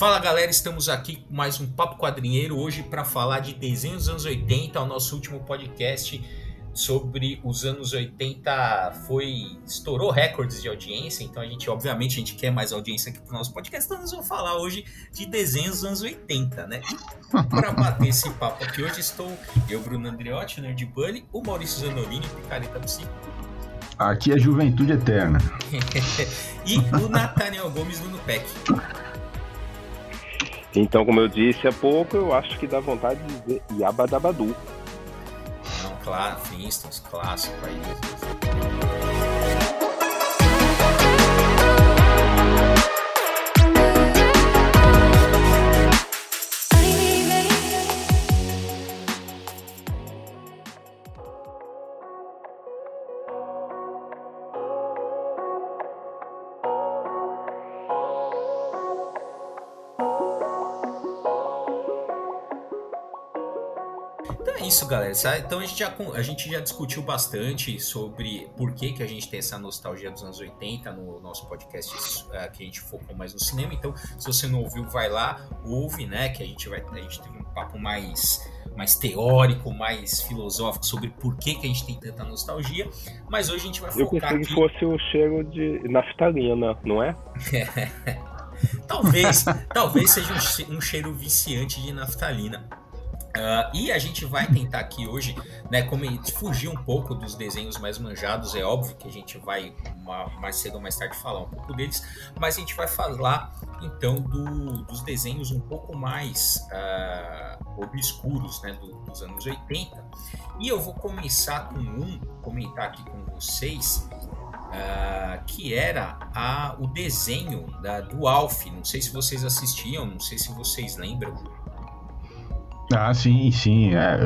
Fala galera, estamos aqui com mais um Papo Quadrinheiro hoje para falar de desenhos dos anos 80. O nosso último podcast sobre os anos 80 foi estourou recordes de audiência, então a gente, obviamente, a gente quer mais audiência aqui pro nosso podcast, então nós vamos falar hoje de desenhos dos anos 80, né? Para bater esse papo aqui hoje estou eu, Bruno Andreotti, Nerd Bunny, o Maurício Zanolini, Picareta Psico. Aqui é Juventude Eterna. e o Nathaniel Gomes do Nupec. Então, como eu disse há pouco, eu acho que dá vontade de dizer Yabadabadu. Não, claro, Flintstones, clássico aí. Galera. Então a gente, já, a gente já discutiu bastante sobre por que, que a gente tem essa nostalgia dos anos 80 no nosso podcast uh, que a gente focou mais no cinema. Então, se você não ouviu, vai lá, ouve, né? Que a gente vai. A gente teve um papo mais, mais teórico, mais filosófico sobre por que, que a gente tem tanta nostalgia. Mas hoje a gente vai focar. Eu pensei que fosse o cheiro de naftalina, não é? talvez, talvez seja um cheiro viciante de naftalina. Uh, e a gente vai tentar aqui hoje, né, como fugir um pouco dos desenhos mais manjados, é óbvio que a gente vai uma, mais cedo ou mais tarde falar um pouco deles, mas a gente vai falar então do, dos desenhos um pouco mais uh, obscuros né, do, dos anos 80. E eu vou começar com um, comentar aqui com vocês, uh, que era a, o desenho da, do Alf. Não sei se vocês assistiam, não sei se vocês lembram. Ah, sim, sim. É,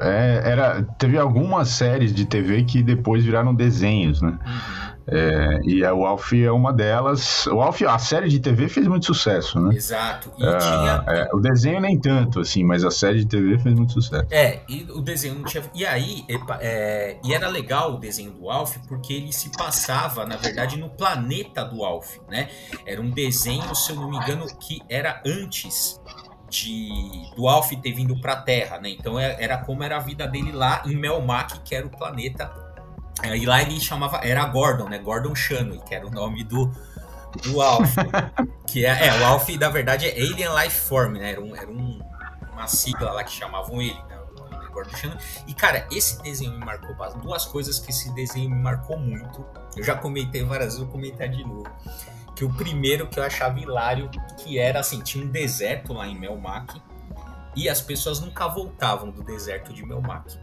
é, era, teve algumas séries de TV que depois viraram desenhos, né? Uhum. É, e o Alf é uma delas. O Alf, a série de TV fez muito sucesso, né? Exato. Ah, tinha... É, o desenho nem tanto, assim, mas a série de TV fez muito sucesso. É, e o desenho não tinha. E aí, é, e era legal o desenho do Alf, porque ele se passava, na verdade, no planeta do Alf, né? Era um desenho, se eu não me engano, que era antes de do Alf ter vindo para a Terra, né? Então é, era como era a vida dele lá em Melmac, que era o planeta. É, e lá ele chamava era Gordon, né? Gordon Shannon, que era o nome do do Alf, que é, é, o Alf na verdade é Alien Life Form, né? Era, um, era um, uma sigla lá que chamavam ele, né? Gordon Shannon. E cara, esse desenho me marcou duas coisas que esse desenho me marcou muito. Eu já comentei várias vezes, vou comentar de novo que o primeiro que eu achava hilário, que era assim, tinha um deserto lá em Melmac e as pessoas nunca voltavam do deserto de Melmac.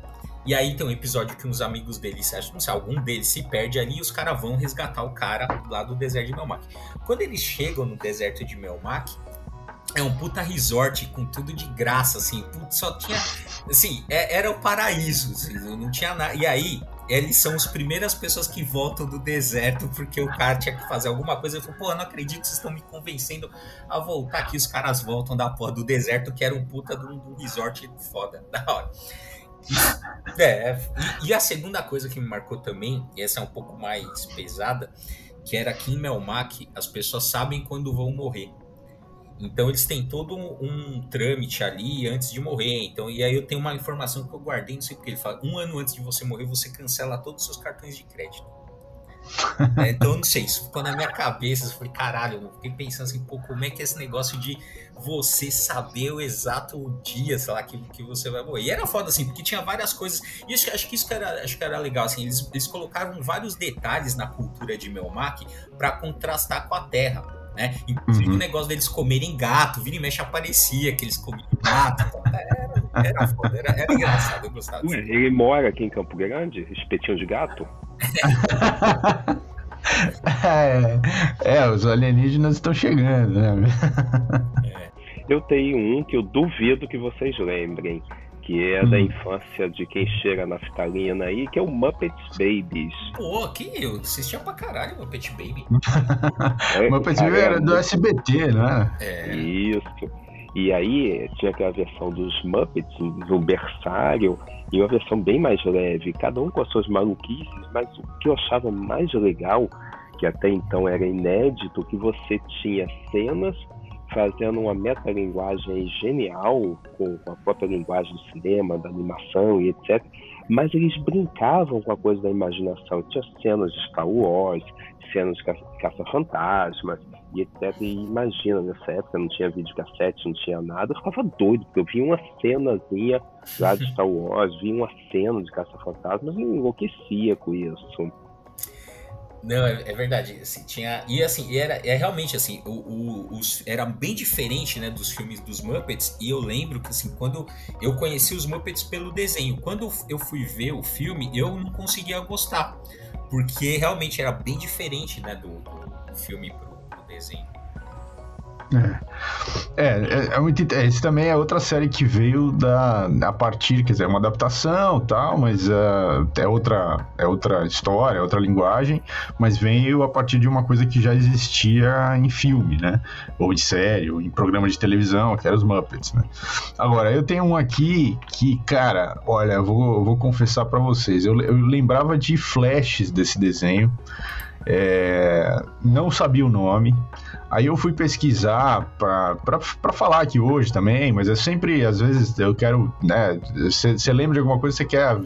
E aí tem um episódio que uns amigos acho não sei, algum deles se perde ali e os caras vão resgatar o cara lá do deserto de Melmac. Quando eles chegam no deserto de Melmac, é um puta resort com tudo de graça, assim, só tinha, assim, é, era o paraíso, assim, não tinha nada. E aí, eles são as primeiras pessoas que voltam do deserto porque o cara tinha que fazer alguma coisa. Eu falei, pô, eu não acredito que vocês estão me convencendo a voltar aqui. Os caras voltam da porra do deserto, que era um puta de um, resort foda, da hora. É, e, e, a segunda coisa que me marcou também, e essa é um pouco mais pesada, que era que em Melmac as pessoas sabem quando vão morrer. Então eles têm todo um, um, trâmite ali antes de morrer. Então, e aí eu tenho uma informação que eu guardei, não sei porque ele fala, um ano antes de você morrer, você cancela todos os seus cartões de crédito. é, então, não sei, isso ficou na minha cabeça. Eu falei, caralho, eu fiquei pensando assim, pô, como é que é esse negócio de você saber o exato dia, sei lá, que, que você vai morrer. E era foda, assim, porque tinha várias coisas. E acho, acho que isso que era, acho que era legal, assim, eles, eles colocaram vários detalhes na cultura de Melmac para contrastar com a Terra né? Inclusive uhum. o negócio deles comerem gato, vira e mexe aparecia que eles comiam gato. Era, era foda, era, era engraçado, eu gostava. Ué, ele mora aqui em Campo Grande, espetinho de gato? é, é, os alienígenas estão chegando, né? É. Eu tenho um que eu duvido que vocês lembrem que é hum. da infância de quem chega na fitalina aí, que é o Muppets Babies. Pô, que eu assistia pra caralho o Muppet Baby. é, Muppet Baby era do SBT, né? É. Isso. E aí tinha aquela versão dos Muppets, do berçário, e uma versão bem mais leve, cada um com as suas maluquices, mas o que eu achava mais legal, que até então era inédito, que você tinha cenas fazendo uma metalinguagem genial com a própria linguagem do cinema, da animação e etc. Mas eles brincavam com a coisa da imaginação. Tinha cenas de Star Wars, cenas de caça-fantasmas e etc. E imagina, nessa época não tinha videocassete, não tinha nada. Eu ficava doido, porque eu vi uma cenazinha lá de Star Wars, vi uma cena de caça-fantasmas e enlouquecia com isso. Não, é, é, verdade. Assim, tinha, e assim, era, é realmente assim, o, o, os, era bem diferente né, dos filmes dos Muppets. E eu lembro que assim, quando eu conheci os Muppets pelo desenho, quando eu fui ver o filme, eu não conseguia gostar. Porque realmente era bem diferente né, do, do filme pro, pro desenho. É. É, é, é, esse também é outra série que veio da, a partir, quer dizer, é uma adaptação tal, mas uh, é, outra, é outra história, é outra linguagem, mas veio a partir de uma coisa que já existia em filme, né? Ou de série, ou em programa de televisão, que era os Muppets, né? Agora, eu tenho um aqui que, cara, olha, eu vou, vou confessar para vocês, eu, eu lembrava de flashes desse desenho, é, não sabia o nome, Aí eu fui pesquisar para falar aqui hoje também, mas é sempre, às vezes, eu quero, né? Você lembra de alguma coisa, você quer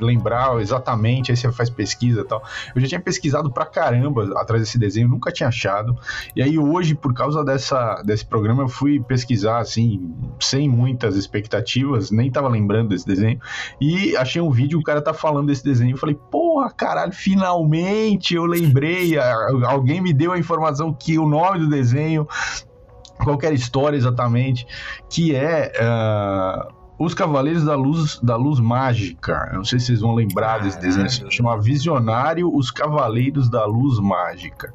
lembrar exatamente, aí você faz pesquisa e tal. Eu já tinha pesquisado pra caramba atrás desse desenho, nunca tinha achado. E aí hoje, por causa dessa, desse programa, eu fui pesquisar, assim, sem muitas expectativas, nem tava lembrando desse desenho. E achei um vídeo, o cara tá falando desse desenho. Eu falei, porra, caralho, finalmente eu lembrei. Alguém me deu a informação que o nome do desenho, qualquer história exatamente, que é uh, Os Cavaleiros da Luz, da Luz Mágica. Eu não sei se vocês vão lembrar desse desenho, se chama Visionário Os Cavaleiros da Luz Mágica.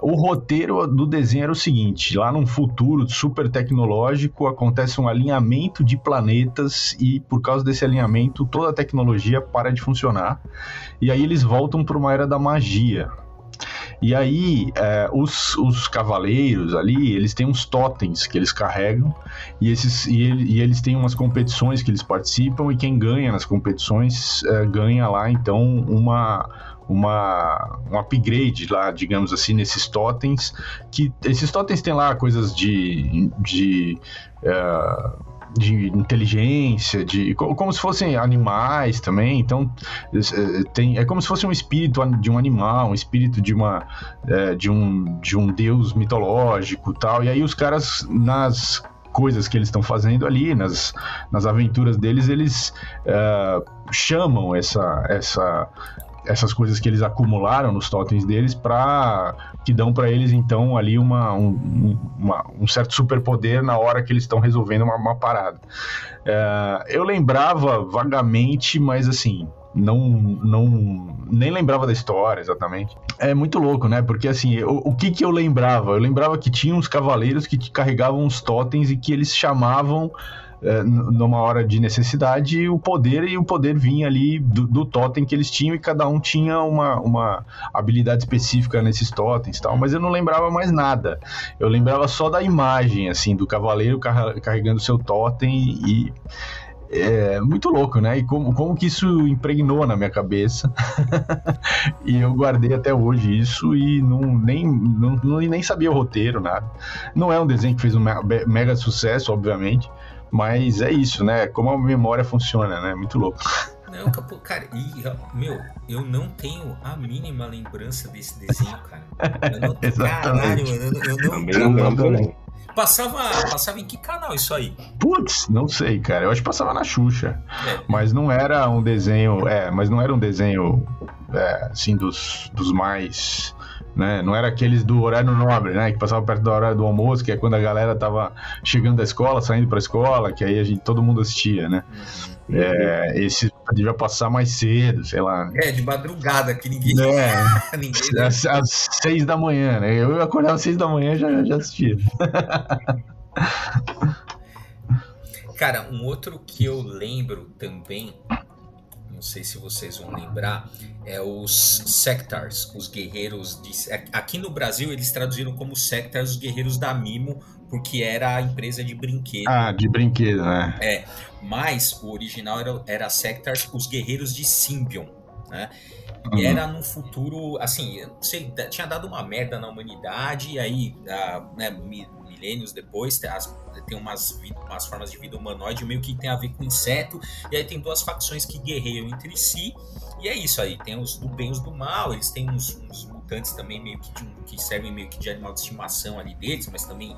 O roteiro do desenho era o seguinte: lá num futuro super tecnológico acontece um alinhamento de planetas e por causa desse alinhamento toda a tecnologia para de funcionar. E aí eles voltam para uma era da magia. E aí, é, os, os cavaleiros ali, eles têm uns totens que eles carregam, e, esses, e, ele, e eles têm umas competições que eles participam, e quem ganha nas competições é, ganha lá, então, uma, uma, um upgrade lá, digamos assim, nesses totens, que esses totens têm lá coisas de, de uh, de inteligência, de como se fossem animais também. Então é, tem é como se fosse um espírito de um animal, um espírito de uma é, de um de um deus mitológico, tal. E aí os caras nas coisas que eles estão fazendo ali, nas, nas aventuras deles, eles uh, chamam essa, essa, essas coisas que eles acumularam nos totens deles para que dão para eles então ali uma, um, uma, um certo superpoder na hora que eles estão resolvendo uma, uma parada. É, eu lembrava vagamente, mas assim não não nem lembrava da história exatamente. É muito louco, né? Porque assim, o, o que que eu lembrava? Eu lembrava que tinha uns cavaleiros que carregavam uns totens e que eles chamavam é, numa hora de necessidade o poder e o poder vinha ali do, do totem que eles tinham e cada um tinha uma, uma habilidade específica nesses totens tal, mas eu não lembrava mais nada. Eu lembrava só da imagem, assim, do cavaleiro carregando seu totem e, é muito louco, né? E como, como que isso impregnou na minha cabeça. e eu guardei até hoje isso e não, nem, não, nem sabia o roteiro, nada. Não é um desenho que fez um mega sucesso, obviamente, mas é isso, né? Como a memória funciona, né? Muito louco. Não, capô, cara, e, meu, eu não tenho a mínima lembrança desse desenho, cara. Eu não, caralho, mano, eu, eu não, eu não, Passava, passava em que canal isso aí? Putz, não sei, cara. Eu acho que passava na Xuxa. É. Mas não era um desenho. É, mas não era um desenho é, assim dos, dos mais né? Não era aqueles do horário nobre, né? Que passava perto da hora do almoço, que é quando a galera tava chegando da escola, saindo pra escola, que aí a gente, todo mundo assistia, né? Uhum. É, esse devia passar mais cedo, sei lá. É, de madrugada, que ninguém. É, ninguém às, às, seis da manhã, né? Eu acordava às seis da manhã e já, já assistia. Cara, um outro que eu lembro também não sei se vocês vão lembrar, é os Sectars, os guerreiros de. Aqui no Brasil eles traduziram como Sectars, os guerreiros da Mimo, porque era a empresa de brinquedo. Ah, de brinquedo, né? É, mas o original era, era Sectars, os guerreiros de Symbion, né? E uhum. era num futuro, assim, sei, tinha dado uma merda na humanidade, e aí, ah, né, milênios depois, tem, as, tem umas, umas formas de vida humanoide meio que tem a ver com inseto, e aí tem duas facções que guerreiam entre si, e é isso aí, tem os do bem e os do mal, eles têm uns, uns mutantes também meio que, de, que servem meio que de animal de estimação ali deles, mas também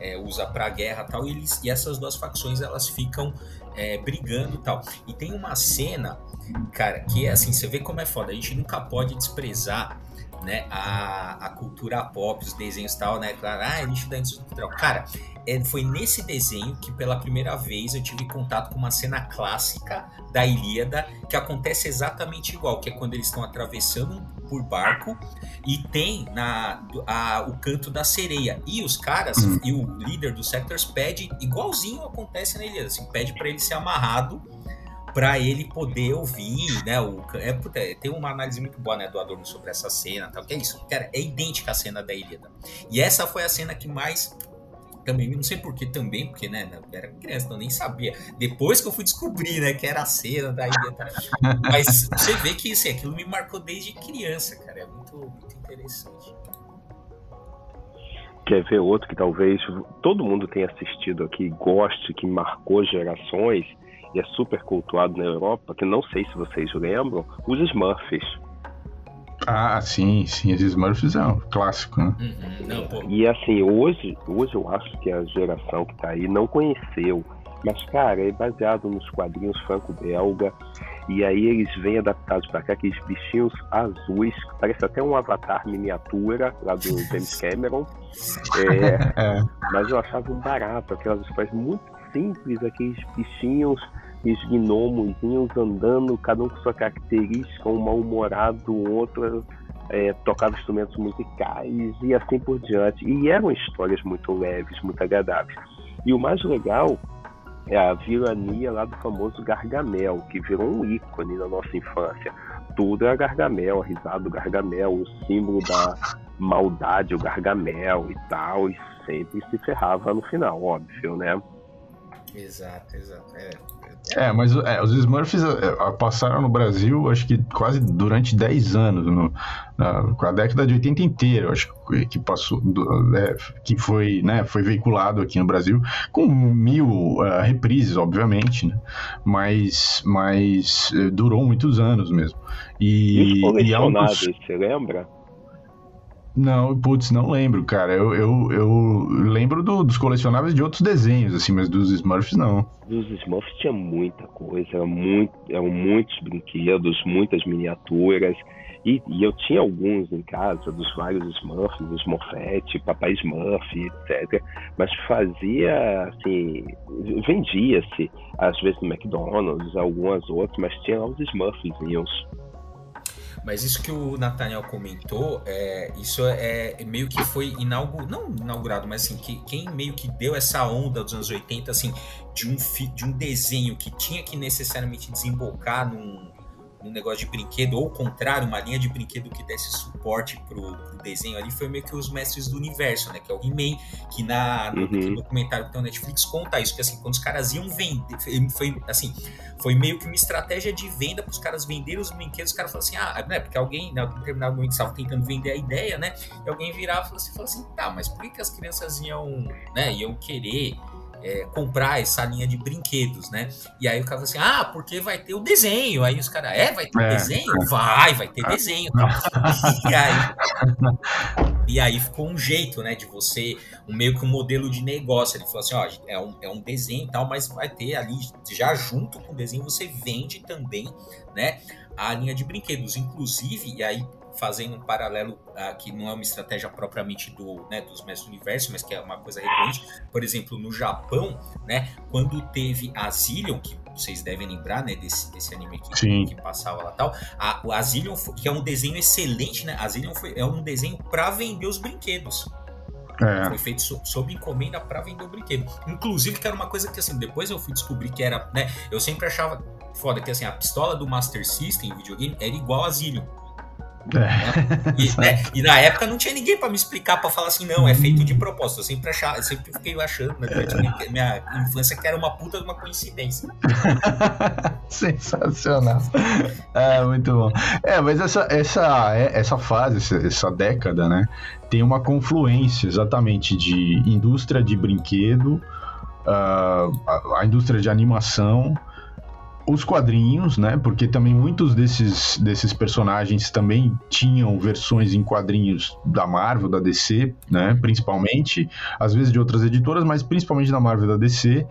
é, usa para guerra tal, e, eles, e essas duas facções elas ficam é, brigando tal. E tem uma cena, cara, que é assim, você vê como é foda, a gente nunca pode desprezar né, a, a cultura pop, os desenhos e tal, né? Claro, ah, lixo da indústria cultural. Cara, é, foi nesse desenho que pela primeira vez eu tive contato com uma cena clássica da Ilíada que acontece exatamente igual, que é quando eles estão atravessando por barco e tem na a, o canto da sereia e os caras hum. e o líder dos Sectors pede igualzinho acontece na Ilíada, assim, pede para ele ser amarrado para ele poder ouvir, né? O, é, tem uma análise muito boa, né, do Adorno sobre essa cena, tal, que é isso, cara, é idêntica à cena da Ilíada. E essa foi a cena que mais também, não sei porquê também, porque, né, era criança, então nem sabia. Depois que eu fui descobrir, né, que era a cena da Ilíada. Mas você vê que, assim, aquilo me marcou desde criança, cara, é muito, muito interessante. Quer ver outro que talvez todo mundo tenha assistido aqui, goste, que marcou gerações, e é super cultuado na Europa, que não sei se vocês lembram, os Smurfs. Ah, sim, sim, os Smurfs é um clássico, né? Uhum, não, e assim, hoje, hoje eu acho que a geração que tá aí não conheceu. Mas, cara, é baseado nos quadrinhos franco-belga. E aí eles vêm adaptados para cá, aqueles bichinhos azuis, parece até um avatar miniatura lá do James Cameron. É, é. Mas eu achava um barato, aquelas histórias muito simples, aqueles bichinhos os gnomozinhos andando, cada um com sua característica, um mal-humorado, outro é, tocava instrumentos musicais e assim por diante. E eram histórias muito leves, muito agradáveis. E o mais legal é a vilania lá do famoso Gargamel, que virou um ícone na nossa infância. Tudo é Gargamel, a risada do Gargamel, o símbolo da maldade, o Gargamel e tal, e sempre se ferrava no final, óbvio, né? Exato, exato. É, é, mas é, os Smurfs é, passaram no Brasil, acho que quase durante 10 anos, no, na, com a década de 80 inteira, acho que passou, é, que foi, né, foi veiculado aqui no Brasil, com mil uh, reprises, obviamente, né, mas, mas durou muitos anos mesmo. E, e, é um dos... você lembra? Não, putz, não lembro, cara. Eu, eu, eu lembro do, dos colecionáveis de outros desenhos, assim, mas dos Smurfs não. Dos Smurfs tinha muita coisa, muito, eram muitos brinquedos, muitas miniaturas. E, e, eu tinha alguns em casa, dos vários Smurfs, Smurfette, Papai Smurf, etc. Mas fazia, assim, vendia-se, às vezes no McDonald's, algumas outras, mas tinha lá os Smurfzinhos. Mas isso que o Nathaniel comentou, é, isso é, é meio que foi inaugurado, não inaugurado, mas assim, que, quem meio que deu essa onda dos anos 80, assim, de um, de um desenho que tinha que necessariamente desembocar num, um negócio de brinquedo, ou contrário, uma linha de brinquedo que desse suporte pro, pro desenho ali, foi meio que os mestres do universo, né? Que é o He-Man, que na, no, uhum. documentário que tem o Netflix conta isso, que assim, quando os caras iam vender, foi assim, foi meio que uma estratégia de venda para os caras venderem os brinquedos, os caras falaram assim, ah, né? Porque alguém, né, em determinado momento, estava tentando vender a ideia, né? E alguém virava e falou assim, falou assim, tá, mas por que, que as crianças iam, né, iam querer é, comprar essa linha de brinquedos, né? E aí o cara fala assim, ah, porque vai ter o desenho. Aí os caras, é, vai ter é. desenho? Vai, vai ter desenho. e, aí, e aí ficou um jeito, né, de você, um, meio que um modelo de negócio. Ele falou assim, ó, é um, é um desenho e tal, mas vai ter ali, já junto com o desenho, você vende também, né, a linha de brinquedos. Inclusive, e aí fazendo um paralelo uh, que não é uma estratégia propriamente do, né, dos mestres do universo, mas que é uma coisa recorrente. Por exemplo, no Japão, né, quando teve a Zillion, que vocês devem lembrar, né, desse, desse anime que, que passava lá tal, a, o Azilion, que é um desenho excelente, né, Azilion foi, é um desenho para vender os brinquedos. É. Foi feito so, sob encomenda para vender o brinquedo. Inclusive, que era uma coisa que, assim, depois eu fui descobrir que era, né, eu sempre achava foda que, assim, a pistola do Master System, videogame, era igual a Zillion. É. E, né? e, na época não tinha ninguém para me explicar, para falar assim, não, é feito de propósito. Eu sempre, achava, eu sempre fiquei achando, né, durante minha, minha infância, que era uma puta de uma coincidência. Sensacional. É, muito bom. É, mas essa, essa, é, essa fase, essa, essa década, né, tem uma confluência exatamente de indústria de brinquedo, uh, a, a indústria de animação os quadrinhos, né? Porque também muitos desses, desses personagens também tinham versões em quadrinhos da Marvel, da DC, né? Principalmente, às vezes de outras editoras, mas principalmente da Marvel e da DC.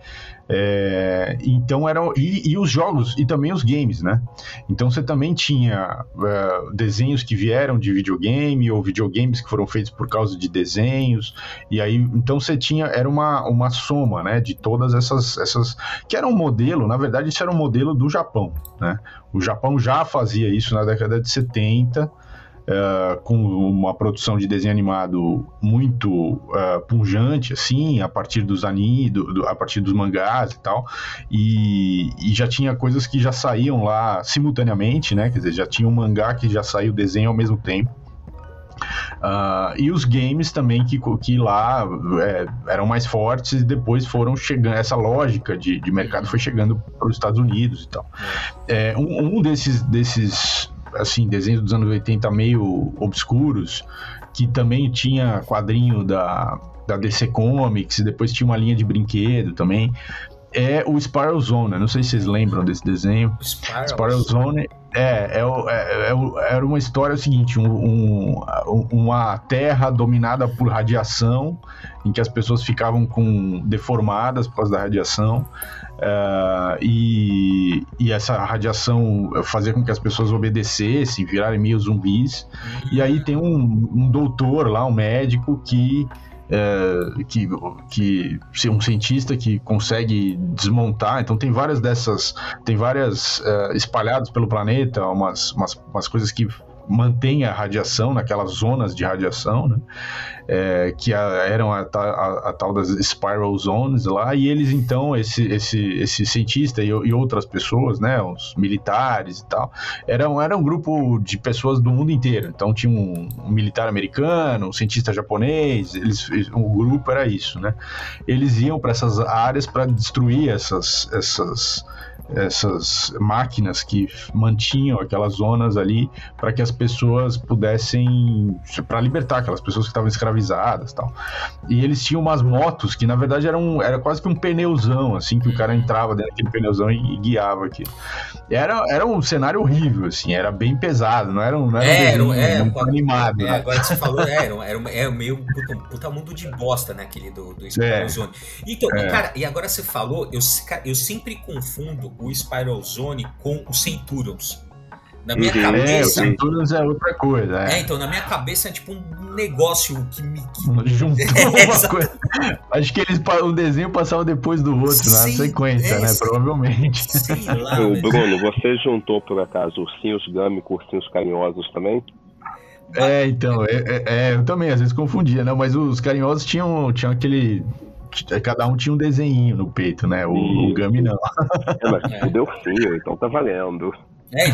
É, então eram e, e, os jogos e também os games, né? Então você também tinha uh, desenhos que vieram de videogame ou videogames que foram feitos por causa de desenhos e aí então você tinha era uma, uma soma, né? De todas essas essas que era um modelo, na verdade isso era um modelo do Japão, né? O Japão já fazia isso na década de 70 Uh, com uma produção de desenho animado muito uh, punjante, assim, a partir dos animes, do, do, a partir dos mangás e tal, e, e, já tinha coisas que já saíam lá simultaneamente, né? Quer dizer, já tinha um mangá que já saiu o desenho ao mesmo tempo. Uh, e os games também que, que lá é, eram mais fortes e depois foram chegando, essa lógica de, de mercado foi chegando para os Estados Unidos e tal. É, um, um desses, desses assim, desenhos dos anos 80 meio obscuros, que também tinha quadrinho da, da DC Comics, depois tinha uma linha de brinquedo também. É o Spiral Zone, não sei se vocês lembram desse desenho. Spiral, Spiral Zone é, é, é, é, era uma história o seguinte: um, um, uma terra dominada por radiação, em que as pessoas ficavam com deformadas por causa da radiação. Uh, e, e, essa radiação fazia com que as pessoas obedecessem, virarem meio zumbis. E aí tem um, um doutor lá, um médico, que é, que, que ser um cientista que consegue desmontar. Então tem várias dessas, tem várias é, espalhadas pelo planeta, umas, umas, umas coisas que mantém a radiação naquelas zonas de radiação, né? É, que a, eram a, a, a, tal das spiral zones lá, e eles então, esse, esse, esse cientista e, e, outras pessoas, né, os militares e tal, eram, era um grupo de pessoas do mundo inteiro. Então tinha um, um militar americano, um cientista japonês, eles, o grupo era isso, né? Eles iam para essas áreas para destruir essas, essas essas máquinas que mantinham aquelas zonas ali para que as pessoas pudessem para libertar aquelas pessoas que estavam escravizadas tal e eles tinham umas motos que na verdade eram era quase que um pneuzão assim que o cara entrava dentro daquele pneuzão e, e guiava aquilo era, era um cenário horrível assim era bem pesado não era um, não era é, um desenho, é, animado é, né? agora que você falou é, era, era, era meio puta, puta, mundo de bosta né aquele do, do é, então é. cara e agora você falou eu, eu sempre confundo o Spiral Zone com o Centurions. Na minha uhum. cabeça. É, o Centurions é outra coisa. É. é. então, na minha cabeça é tipo um negócio que me. Que... Juntou é, uma coisa. Acho que eles o desenho passava depois do outro, Sim, na sequência, é, né? Provavelmente. Sei lá. Ô, Bruno, você juntou por acaso ursinhos gami com ursinhos carinhosos também? É, então, é, é, é, eu também às vezes confundia, né? Mas os carinhosos tinham, tinham aquele cada um tinha um desenho no peito, né? O, o Gami não. É, mas tudo deu fio, então tá valendo. É,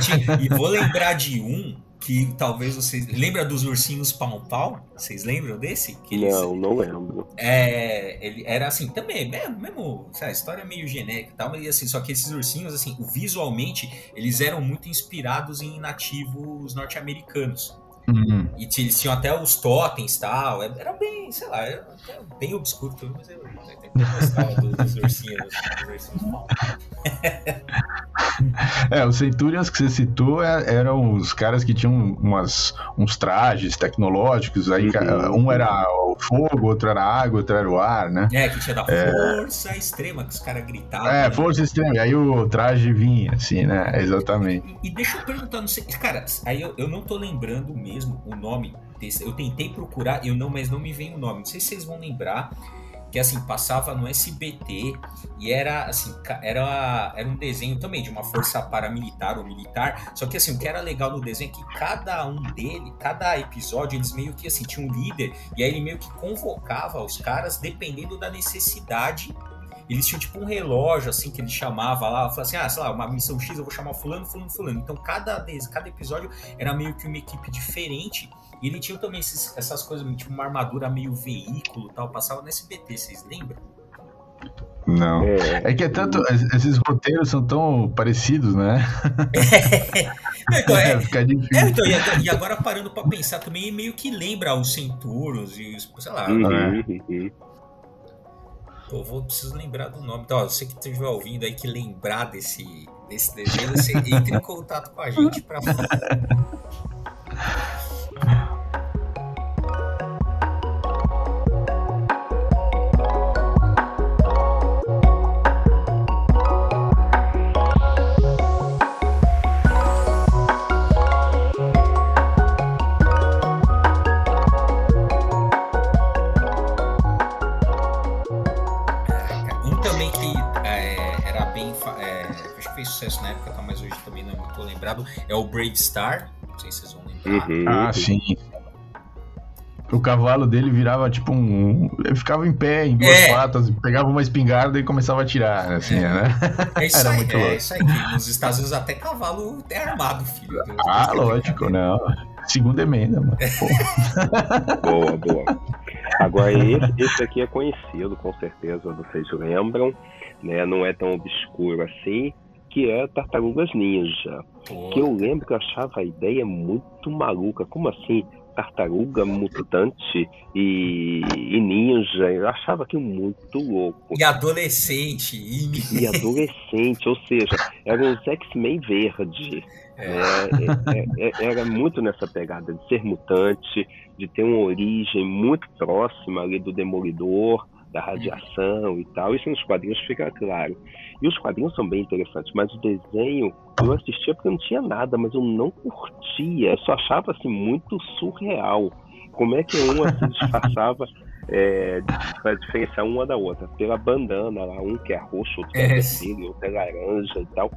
e vou lembrar de um que talvez vocês. Lembra dos ursinhos pau-pau? Vocês lembram desse? Que eles... Não, não lembro. É, ele era assim, também, mesmo, mesmo a história é meio genérica e tal, mas assim, só que esses ursinhos, assim, visualmente, eles eram muito inspirados em nativos norte-americanos. Uhum. E eles tinham até os totens e tal. É, era bem, sei lá, era bem obscuro tudo, mas eu, eu gostava dos, ursinhos, dos ursinhos É, os Centurions que você citou é, eram os caras que tinham umas, uns trajes tecnológicos. Aí uhum. um era o fogo, outro era a água, outro era o ar, né? É, que tinha da é... força extrema, que os caras gritavam. É, né? força extrema. E aí o traje vinha, assim, né? Exatamente. E, e deixa eu perguntar, não sei. Cara, aí eu, eu não tô lembrando mesmo o nome desse. Eu tentei procurar, eu não, mas não me vem o nome. Não sei se vocês vão lembrar que assim passava no SBT e era assim era, era um desenho também de uma força paramilitar ou militar só que assim o que era legal no desenho é que cada um dele cada episódio eles meio que assim tinha um líder e aí ele meio que convocava os caras dependendo da necessidade eles tinham tipo um relógio, assim, que ele chamava lá, falava assim, ah, sei lá, uma missão X, eu vou chamar fulano, fulano, fulano. Então cada vez, cada episódio era meio que uma equipe diferente. E ele tinha também esses, essas coisas, tipo uma armadura meio veículo tal, passava no SBT, vocês lembram? Não. É, é que é tanto. Esses roteiros são tão parecidos, né? É. Então, é, Fica difícil. É, então, e, agora parando pra pensar também, meio que lembra os centuros e os. sei lá. Uhum, né? uhum. Pô, vou preciso lembrar do nome. Então, ó, você que estiver ouvindo aí que lembrar desse, desse desenho, você entre em contato com a gente pra é o Brave Star. Não sei se vocês vão lembrar. Uhum. Ah, sim. O cavalo dele virava tipo um. Ele ficava em pé, em duas é. patas, pegava uma espingarda e começava a tirar, assim, é. né? É isso Era aí, muito é louco. isso aí. Nos Estados Unidos até cavalo é armado, filho. ah, lógico, não. Segunda emenda, mano. boa, boa. Agora, esse, esse aqui é conhecido, com certeza, vocês lembram, né? Não é tão obscuro assim que é Tartarugas Ninja. Que eu lembro que eu achava a ideia muito maluca. Como assim? Tartaruga mutante e, e ninja. Eu achava aquilo muito louco. E adolescente. E, e adolescente, ou seja, era um X-Men verde. É. Né? É, é, era muito nessa pegada de ser mutante, de ter uma origem muito próxima ali do Demolidor da radiação e tal. Isso nos quadrinhos fica claro. E os quadrinhos são bem interessantes, mas o desenho eu assistia porque não tinha nada, mas eu não curtia. Eu só achava assim muito surreal. Como é que uma se disfarçava é, para diferenciar uma da outra? Pela bandana lá, um que é roxo, outro que é, é. vermelho, outro é laranja e tal.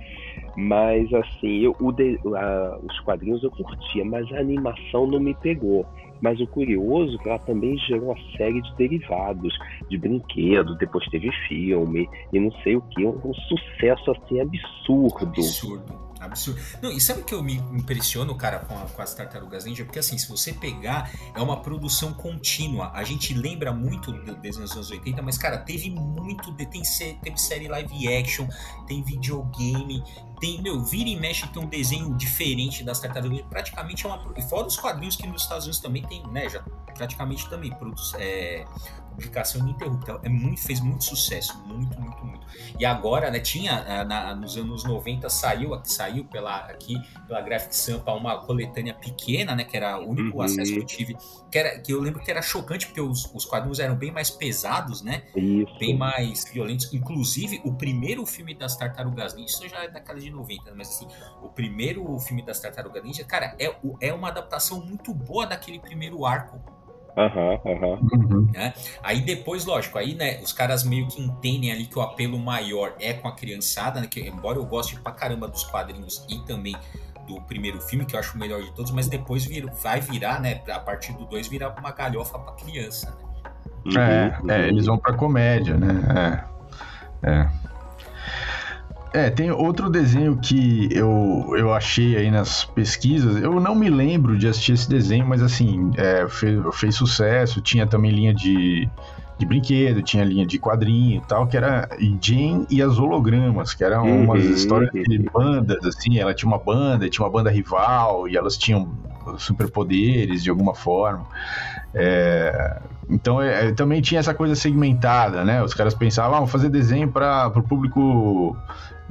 Mas assim, eu, de, a, os quadrinhos eu curtia, mas a animação não me pegou. Mas o curioso é que ela também gerou uma série de derivados, de brinquedos, depois teve filme e não sei o que, um sucesso assim absurdo. Absurdo. Absurdo. Não, e sabe que eu me impressiono, cara, com, a, com, as tartarugas ninja? Porque assim, se você pegar, é uma produção contínua. A gente lembra muito desde os anos 80, mas, cara, teve muito. Tem, teve série live action, tem videogame, tem, meu, vira e mexe tem um desenho diferente das tartarugas. Praticamente é uma. Fora os quadrinhos que nos Estados Unidos também tem, né? Já praticamente também produz, é, publicação ininterrupta. É muito, fez muito sucesso, muito, muito, muito. E agora, né, tinha ah, na, nos anos 90 saiu, saiu pela aqui pela Graphic Sampa uma coletânea pequena, né, que era o único uhum. acesso que eu tive, que era que eu lembro que era chocante porque os, os quadrinhos eram bem mais pesados, né? Isso. Bem mais violentos. Inclusive, o primeiro filme das Tartarugas Ninja, isso já é da década de 90, mas assim, o primeiro filme das Tartarugas Ninja, cara, é, é uma adaptação muito boa daquele primeiro arco Aham, aham. Uhum. Né? Aí depois, lógico, aí né, os caras meio que entendem ali que o apelo maior é com a criançada, né? Que, embora eu goste pra caramba dos quadrinhos e também do primeiro filme, que eu acho o melhor de todos, mas depois vir, vai virar, né? A partir do 2 virar uma galhofa pra criança, né? É, uhum. é, eles vão pra comédia, né? É. É. É, tem outro desenho que eu, eu achei aí nas pesquisas. Eu não me lembro de assistir esse desenho, mas assim, é, fez, fez sucesso. Tinha também linha de, de brinquedo, tinha linha de quadrinho e tal, que era Jane e as hologramas, que eram uhum, umas histórias de bandas, assim. Ela tinha uma banda, tinha uma banda rival e elas tinham superpoderes de alguma forma. É, então é, também tinha essa coisa segmentada, né? Os caras pensavam, ah, vamos fazer desenho para o público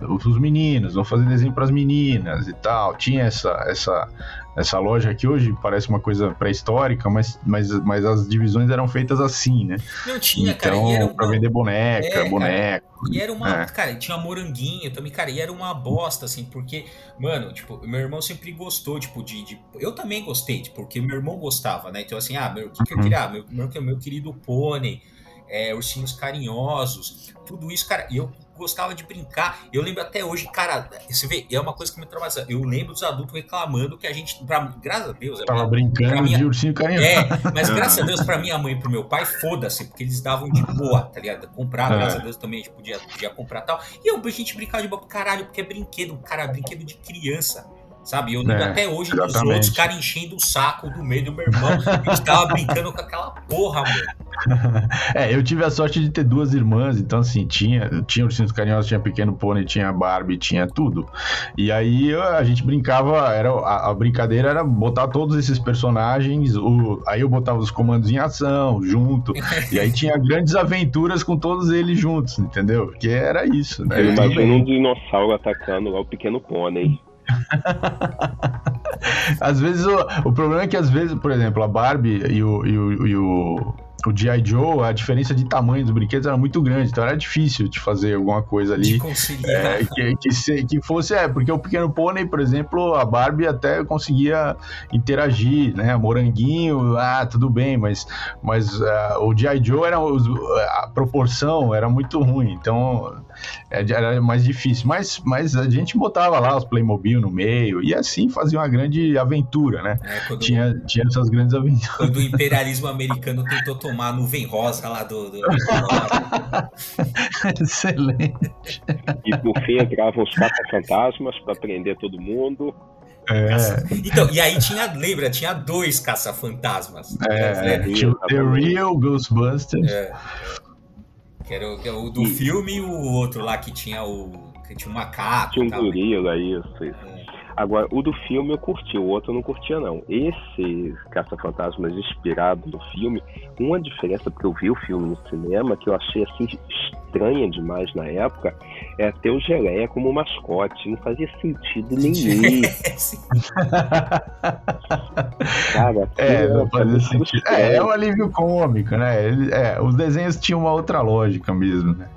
os meninos, vão fazer desenho para as meninas e tal. Tinha essa, essa, essa loja que hoje parece uma coisa pré-histórica, mas, mas, mas as divisões eram feitas assim, né? Não tinha, então, cara. Então, para vender boneca, é, boneco. Cara, e era uma. É. Cara, tinha moranguinho também, cara, e era uma bosta, assim, porque, mano, tipo, meu irmão sempre gostou, tipo, de. de eu também gostei, tipo, porque meu irmão gostava, né? Então, assim, ah, meu, o que, que eu uhum. queria? Ah, meu, meu, meu querido pônei é, Ursinhos Carinhosos, tudo isso, cara. E eu gostava de brincar. Eu lembro até hoje, cara, você vê, é uma coisa que me traumatiza. Eu lembro dos adultos reclamando que a gente, pra, graças a Deus. Tava minha, brincando minha, de ursinho carinhoso. É, mas graças a Deus, pra minha mãe e pro meu pai, foda-se, porque eles davam de boa, tá ligado? Comprar, é. graças a Deus também a gente podia, podia comprar tal. E eu, a gente brincava de boa, caralho, porque é brinquedo, cara, brinquedo de criança. Sabe? Eu lembro é, até hoje exatamente. dos outros caras enchendo o saco do meio do meu irmão. A gente tava brincando com aquela porra, mano. é, eu tive a sorte de ter duas irmãs, então assim, tinha, tinha Ursinhos Carinhosos, tinha Pequeno Pônei, tinha Barbie, tinha tudo. E aí a gente brincava, era, a, a brincadeira era botar todos esses personagens, o, aí eu botava os comandos em ação, junto, e aí tinha grandes aventuras com todos eles juntos, entendeu? Porque era isso, né? Eu imagino um dinossauro atacando lá o Pequeno Pônei. às vezes, o, o problema é que às vezes, por exemplo, a Barbie e o, e o, e o o G.I. Joe, a diferença de tamanho dos brinquedos era muito grande, então era difícil de fazer alguma coisa ali. De conciliar. É, que, que, se, que, fosse, é, porque o Pequeno Pônei, por exemplo, a Barbie até conseguia interagir, né? Moranguinho, ah, tudo bem, mas, mas uh, o G.I. Joe era, a proporção era muito ruim, então era mais difícil. Mas, mas a gente botava lá os Playmobil no meio e assim fazia uma grande aventura, né? É, quando, tinha, tinha essas grandes aventuras. Quando o imperialismo americano tentou tomar a nuvem rosa lá do. do... Excelente. E por fim entravam os caça-fantasmas para prender todo mundo. É. Então, e aí tinha, lembra, tinha dois caça-fantasmas. É, né? tinha o The Real Ghostbusters. É. Que era o, que era o do filme e o outro lá que tinha o. que tinha um macaco. Tinha um gorila, isso, isso. É. Agora, o do filme eu curti, o outro eu não curtia, não. Esse Caça-Fantasmas inspirado no filme, uma diferença, porque eu vi o filme no cinema, que eu achei assim estranha demais na época, é ter o Geleia como mascote. Não fazia sentido nenhum. Cara, é, não fazia sentido. É, é um alívio cômico, né? Ele, é, os desenhos tinham uma outra lógica mesmo, né?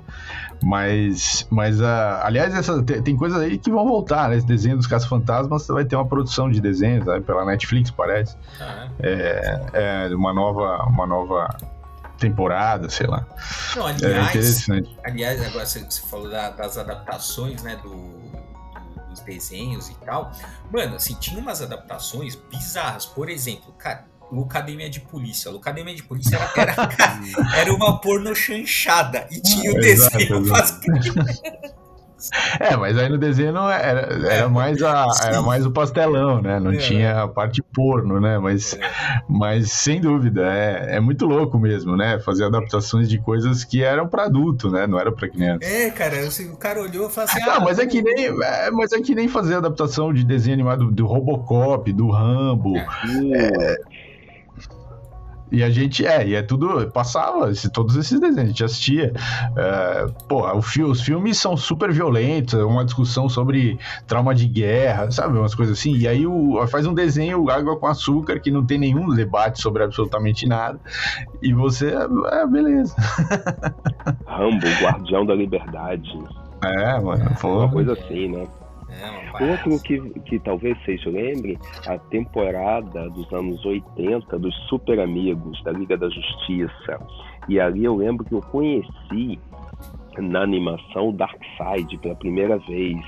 Mas, mas uh, aliás, essa, tem, tem, coisas aí que vão voltar, né? Esse desenho dos Caça-Fantasmas vai ter uma produção de desenhos sabe? pela Netflix, parece. Ah, é? É, é uma nova, uma nova temporada, sei lá. Não, aliás, é interessante. aliás agora você, você falou da, das adaptações, né, do, dos desenhos e tal. Mano, assim, tinha umas adaptações bizarras. Por exemplo, cara, Lucademia de Polícia. Lucademia de Polícia era, era, era uma porno chanchada e tinha o desenho É, mas aí no desenho não era, era, mais, a, era mais o pastelão, né? Não é. tinha a parte porno, né? Mas, é. mas sem dúvida, é, é muito louco mesmo, né? Fazer adaptações de coisas que eram para adulto, né? Não era para criança. É, cara, assim, o cara olhou e falou assim: ah, mas é que nem, é, mas é que nem fazer adaptação de desenho animado do Robocop, do Rambo. É, e a gente, é, e é tudo, passava esse, todos esses desenhos, a gente assistia. É, pô, o, os filmes são super violentos, é uma discussão sobre trauma de guerra, sabe, umas coisas assim. E aí o, faz um desenho água com açúcar que não tem nenhum debate sobre absolutamente nada. E você, é, é beleza. Rambo, Guardião da Liberdade. É, mano, foi uma coisa assim, né? É, Outro que, que talvez vocês lembrem, a temporada dos anos 80 dos Super Amigos, da Liga da Justiça. E ali eu lembro que eu conheci na animação Darkseid pela primeira vez,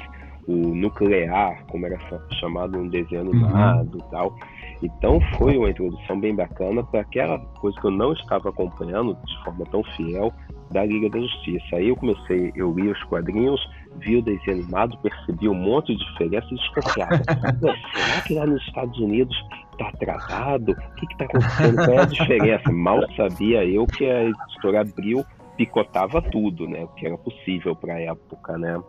o Nuclear, como era chamado um desenho animado uhum. e tal. Então foi uma introdução bem bacana para aquela coisa que eu não estava acompanhando de forma tão fiel da Liga da Justiça. Aí eu comecei, eu li os quadrinhos, vi o desenho animado, percebi um monte de diferença e desconfiava. Será que lá nos Estados Unidos está atrasado? O que está acontecendo? Qual é a diferença? Mal sabia eu que a editora Abril picotava tudo, né? O que era possível para a época, né?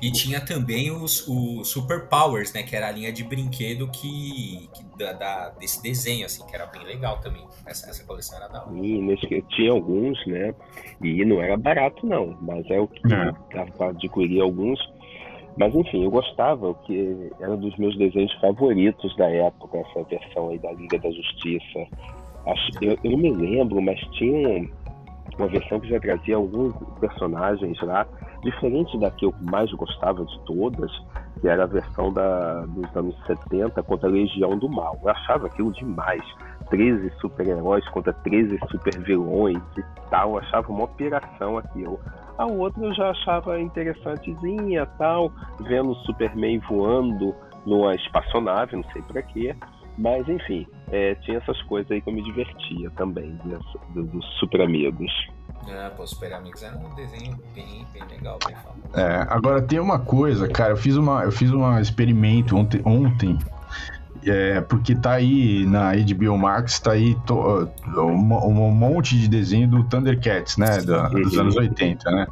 E tinha também os, os Super Powers, né? Que era a linha de brinquedo que, que da, da, desse desenho, assim, que era bem legal também. Essa, essa coleção era da hora. E tinha alguns, né? E não era barato, não. Mas é o que dava para adquirir alguns. Mas enfim, eu gostava, que era um dos meus desenhos favoritos da época, essa versão aí da Liga da Justiça. Acho, eu, eu não me lembro, mas tinha uma versão que já trazia alguns personagens lá Diferente da que eu mais gostava de todas, que era a versão da, dos anos 70 contra a Legião do Mal. Eu achava aquilo demais. 13 super-heróis contra 13 super-vilões e tal. Eu achava uma operação aquilo. A outra eu já achava interessantezinha, tal, vendo o Superman voando numa espaçonave, não sei para quê. Mas enfim, é, tinha essas coisas aí que eu me divertia também, do, dos Super Amigos. É, pô, Super Amigos era um desenho bem, bem legal, bem famoso. É, agora tem uma coisa, cara, eu fiz uma, eu fiz um experimento ontem, ontem é, porque tá aí na HBO Max, tá aí to, um, um, monte de desenho do Thundercats, né, da, dos anos 80, né?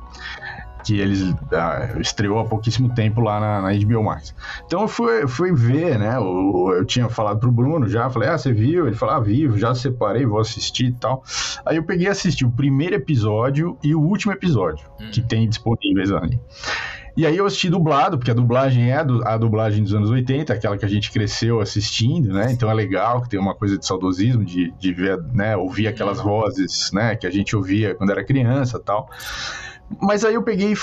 Que eles ah, estreou há pouquíssimo tempo lá na, na HBO Max. Então eu fui, fui ver, né? Eu, eu tinha falado pro Bruno já, falei, ah, você viu? Ele falou, ah, vivo, já separei, vou assistir e tal. Aí eu peguei e assisti o primeiro episódio e o último episódio hum. que tem disponíveis ali. E aí eu assisti dublado, porque a dublagem é a dublagem dos anos 80, aquela que a gente cresceu assistindo, né? Então é legal que tem uma coisa de saudosismo, de, de ver, né, ouvir aquelas uhum. vozes, né, que a gente ouvia quando era criança tal. Mas aí eu peguei,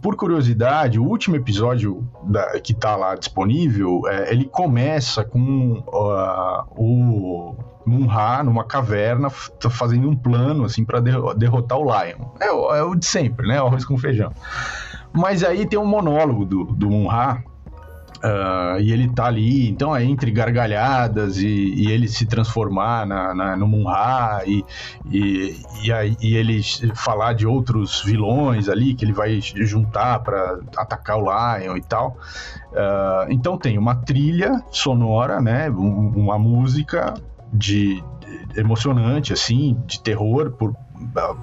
por curiosidade, o último episódio da, que tá lá disponível, é, ele começa com uh, o Munra numa caverna fazendo um plano assim para derrotar o Lion. É, é, o de sempre, né? O arroz com feijão. Mas aí tem um monólogo do, do Munra Uh, e ele tá ali, então é entre gargalhadas e, e ele se transformar na, na no Munra e, e, e, aí, e ele falar de outros vilões ali que ele vai juntar para atacar o Lion e tal. Uh, então tem uma trilha sonora, né, uma música de, emocionante assim, de terror por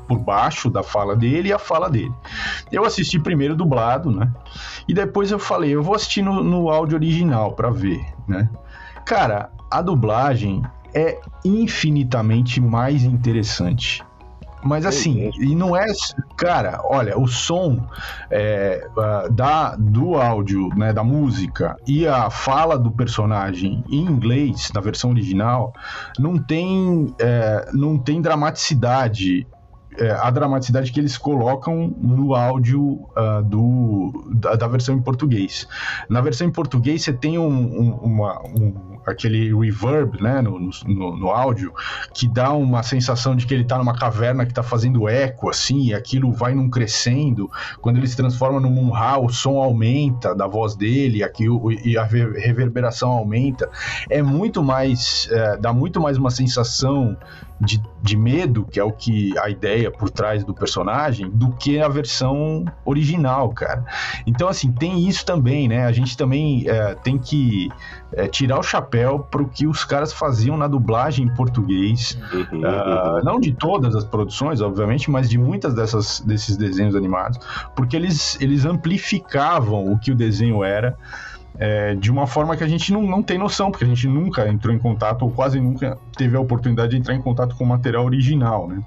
por baixo da fala dele e a fala dele. Eu assisti primeiro dublado, né? E depois eu falei, eu vou assistir no, no áudio original para ver, né? Cara, a dublagem é infinitamente mais interessante. Mas assim, e não é. Cara, olha, o som é, da, do áudio, né, da música e a fala do personagem em inglês, na versão original, não tem, é, não tem dramaticidade é, a dramaticidade que eles colocam no áudio uh, do, da, da, versão em português. Na versão em português você tem um, um, uma, um, aquele reverb né, no, no, no, áudio que dá uma sensação de que ele está numa caverna que está fazendo eco, assim, e aquilo vai num crescendo. Quando ele se transforma no Munra, o som aumenta da voz dele aqui, o, e a reverberação aumenta. É muito mais, é, dá muito mais uma sensação de, de medo, que é o que a ideia por trás do personagem, do que a versão original, cara. Então, assim, tem isso também, né? A gente também é, tem que é, tirar o chapéu pro que os caras faziam na dublagem em português. Uhum, uh, não de todas as produções, obviamente, mas de muitas dessas, desses desenhos animados, porque eles, eles amplificavam o que o desenho era é, de uma forma que a gente não, não tem noção, porque a gente nunca entrou em contato, ou quase nunca teve a oportunidade de entrar em contato com o material original, né?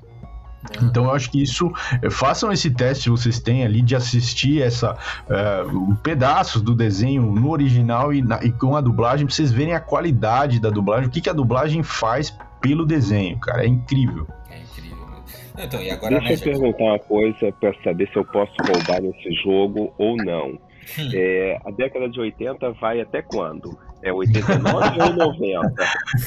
É. Então eu acho que isso façam esse teste vocês têm ali de assistir essa uh, pedaços do desenho no original e, na, e, com a dublagem pra vocês verem a qualidade da dublagem, o que, que a dublagem faz pelo desenho, cara, é incrível. É incrível. Então, e agora, Deixa né, eu perguntar uma coisa para saber se eu posso roubar esse jogo ou não. Hum. É, a década de 80 vai até quando? É 89 ou 90?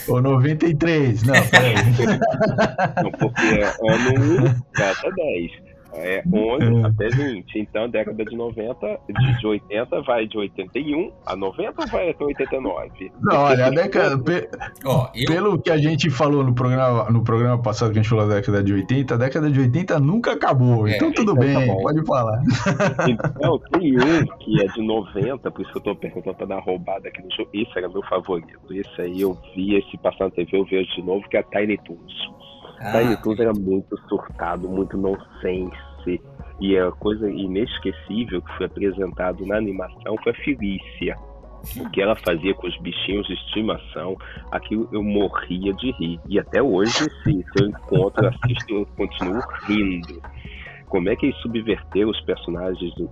Ou 93, não, peraí. não, porque é ano 1 vai até 10. É 11 é. até 20. Então, década de 90, de 80 vai de 81 a 90 ou vai até 89? Não, olha, a década. Pe, oh, eu... Pelo que a gente falou no programa, no programa passado que a gente falou da década de 80, a década de 80 nunca acabou. É, então tudo então bem, tá pode falar. Então, tem um que é de 90, por isso que eu tô perguntando pra dar roubada aqui no jogo. Esse era meu favorito. Esse aí eu vi, esse passar na TV, eu vejo de novo, que é a Tiny Toons. Ah, Toons era muito surtado, muito nonsense. E a coisa inesquecível que foi apresentado na animação foi a Felícia. O que ela fazia com os bichinhos de estimação, aquilo eu morria de rir. E até hoje, se, se eu encontro, assisto, eu continuo rindo. Como é que eles subverteram os personagens do,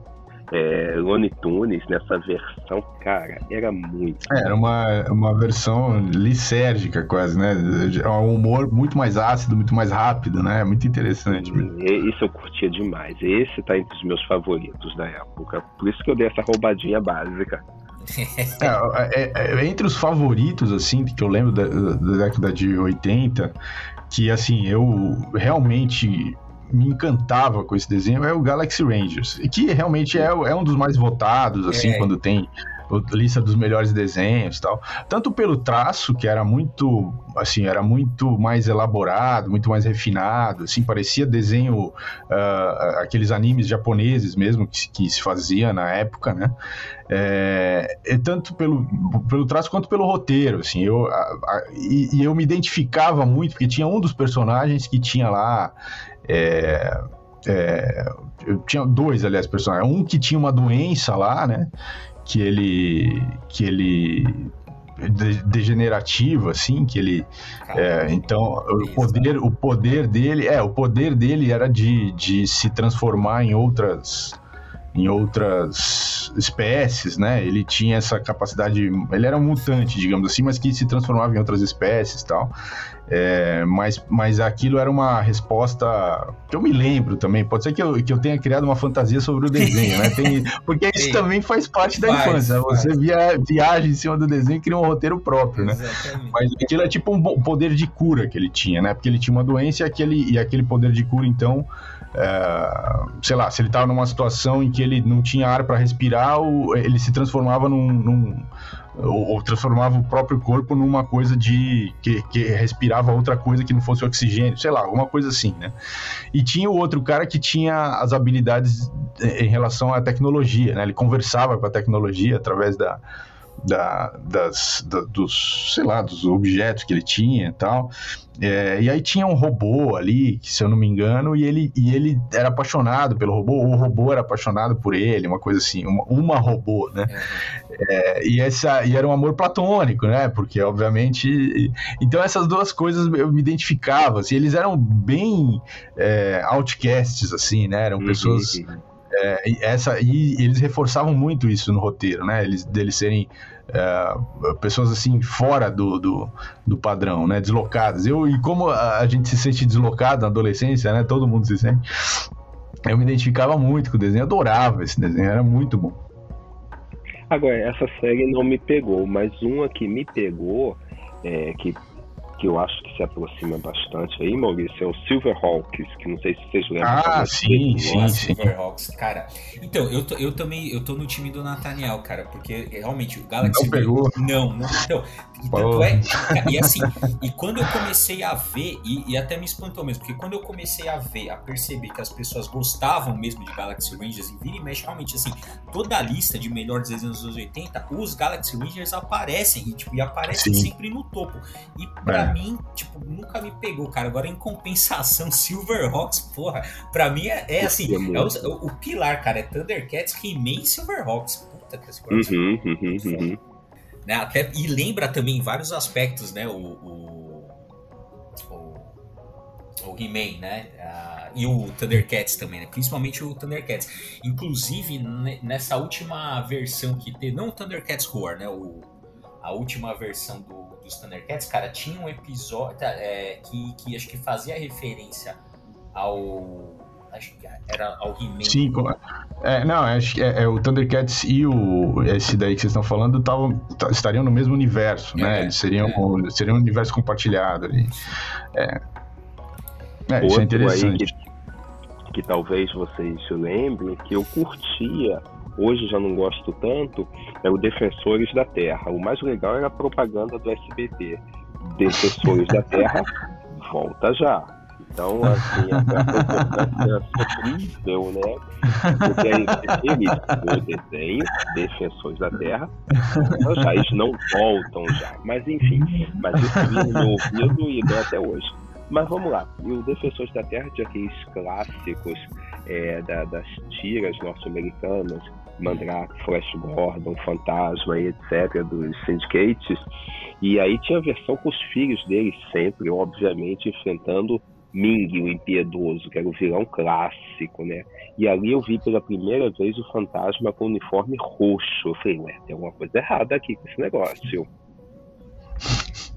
é, Looney Tunes nessa versão, cara, era muito. É, era uma, uma versão lisérgica quase, né? É um humor muito mais ácido, muito mais rápido, né? Muito interessante. Isso eu curtia demais. Esse tá entre os meus favoritos da época. Por isso que eu dei essa roubadinha básica. É, é, é, entre os favoritos, assim, que eu lembro da, da década de 80, que, assim, eu realmente me encantava com esse desenho é o Galaxy Rangers, que realmente é, é um dos mais votados, assim, é. quando tem lista dos melhores desenhos e tal. Tanto pelo traço, que era muito, assim, era muito mais elaborado, muito mais refinado, assim, parecia desenho, uh, aqueles animes japoneses mesmo que, que, se fazia na época, né? É, tanto pelo, pelo traço quanto pelo roteiro, assim, eu, a, a, e, e, eu me identificava muito, porque tinha um dos personagens que tinha lá, é, é, eu tinha dois, aliás, personagens. Um que tinha uma doença lá, né? que ele que ele degenerativo assim que ele é, então o poder o poder dele é o poder dele era de, de se transformar em outras em outras espécies, né? Ele tinha essa capacidade, ele era um mutante, digamos assim, mas que se transformava em outras espécies, tal. É, mas, mas aquilo era uma resposta que eu me lembro também. Pode ser que eu, que eu tenha criado uma fantasia sobre o desenho, né? Tem, porque isso também faz parte da faz, infância. Faz. Você via, viaja em cima do desenho e cria um roteiro próprio, né? Exatamente. Mas aquilo é tipo um poder de cura que ele tinha, né? Porque ele tinha uma doença e aquele, e aquele poder de cura, então. É, sei lá, se ele estava numa situação em que ele não tinha ar para respirar, ele se transformava num, num ou, transformava o próprio corpo numa coisa de que, que, respirava outra coisa que não fosse oxigênio, sei lá, alguma coisa assim, né? E tinha o outro cara que tinha as habilidades em relação à tecnologia, né? Ele conversava com a tecnologia através da, da, das, da, dos, sei lá, dos objetos que ele tinha e tal. É, e aí tinha um robô ali, que, se eu não me engano, e ele, e ele era apaixonado pelo robô, ou o robô era apaixonado por ele, uma coisa assim, uma, uma robô, né? É, e, essa, e era um amor platônico, né? Porque, obviamente. Então, essas duas coisas eu me identificava, assim, eles eram bem é, outcasts, assim, né? Eram uhum. É, essa, e eles reforçavam muito isso no roteiro, né? Eles, deles serem é, pessoas assim fora do, do, do, padrão, né? Deslocadas. Eu, e como a, gente se sente deslocado na adolescência, né? Todo mundo se sente. Eu me identificava muito com o desenho, adorava esse desenho, era muito bom. Agora, essa série não me pegou, mas uma que me pegou, é, que que eu acho que se aproxima bastante aí, Maurício, é o Silverhawks, que não sei se vocês lembram. Ah, sim, sim, sim. Silverhawks, cara. Então, eu, tô, eu também, eu tô no time do Nathaniel, cara, porque realmente o Galaxy... Não pegou? Não, não, então, e tanto é, e assim, e quando eu comecei a ver, e, e, até me espantou mesmo, porque quando eu comecei a ver, a perceber que as pessoas gostavam mesmo de Galaxy Rangers, e vira e mexe, realmente, assim, toda a lista de melhores desenhos dos anos 80, os Galaxy Rangers aparecem, e, tipo, e aparecem Sim. sempre no topo. E pra é. mim, tipo, nunca me pegou, cara. Agora, em compensação, Silverhawks, porra, pra mim é, é assim, é o, o, pilar, cara, é Thundercats, He-Man e Silverhawks. Puta que esse uhum, uhum, uhum. Né? Até, e lembra também vários aspectos, né? O, o, o, o He-Man, né? E o Thundercats também, né? Principalmente o Thundercats. Inclusive, nessa última versão que teve, não o Thundercats Core, né? O, a última versão do, dos Thundercats, cara, tinha um episódio é, que, que acho que fazia referência ao. Acho que era ao He-Man. Sim, é, não, acho que é, é, o Thundercats e o esse daí que vocês estão falando tavam, estariam no mesmo universo, né? É, Eles seriam, é. seriam um universo compartilhado ali. É, é isso é interessante. Que, que talvez vocês se lembrem que eu curtia hoje já não gosto tanto, é o Defensores da Terra. O mais legal era a propaganda do SBT. Defensores da Terra, volta já. Então, assim, a é sofrível, né? Porque eles, o desenho, Defensores da Terra, já, eles não voltam já. Mas, enfim, mas isso vinha no ouvido e deu até hoje. Mas vamos lá, e o Defensores da Terra tinha aqueles clássicos é, da, das tiras norte-americanas, Mandrake, Flash Gordon, Fantasma etc., dos syndicates. E aí tinha a versão com os filhos dele sempre, obviamente, enfrentando Ming, o impiedoso, que era o vilão clássico, né? E ali eu vi pela primeira vez o fantasma com o uniforme roxo. Eu falei, ué, tem alguma coisa errada aqui com esse negócio.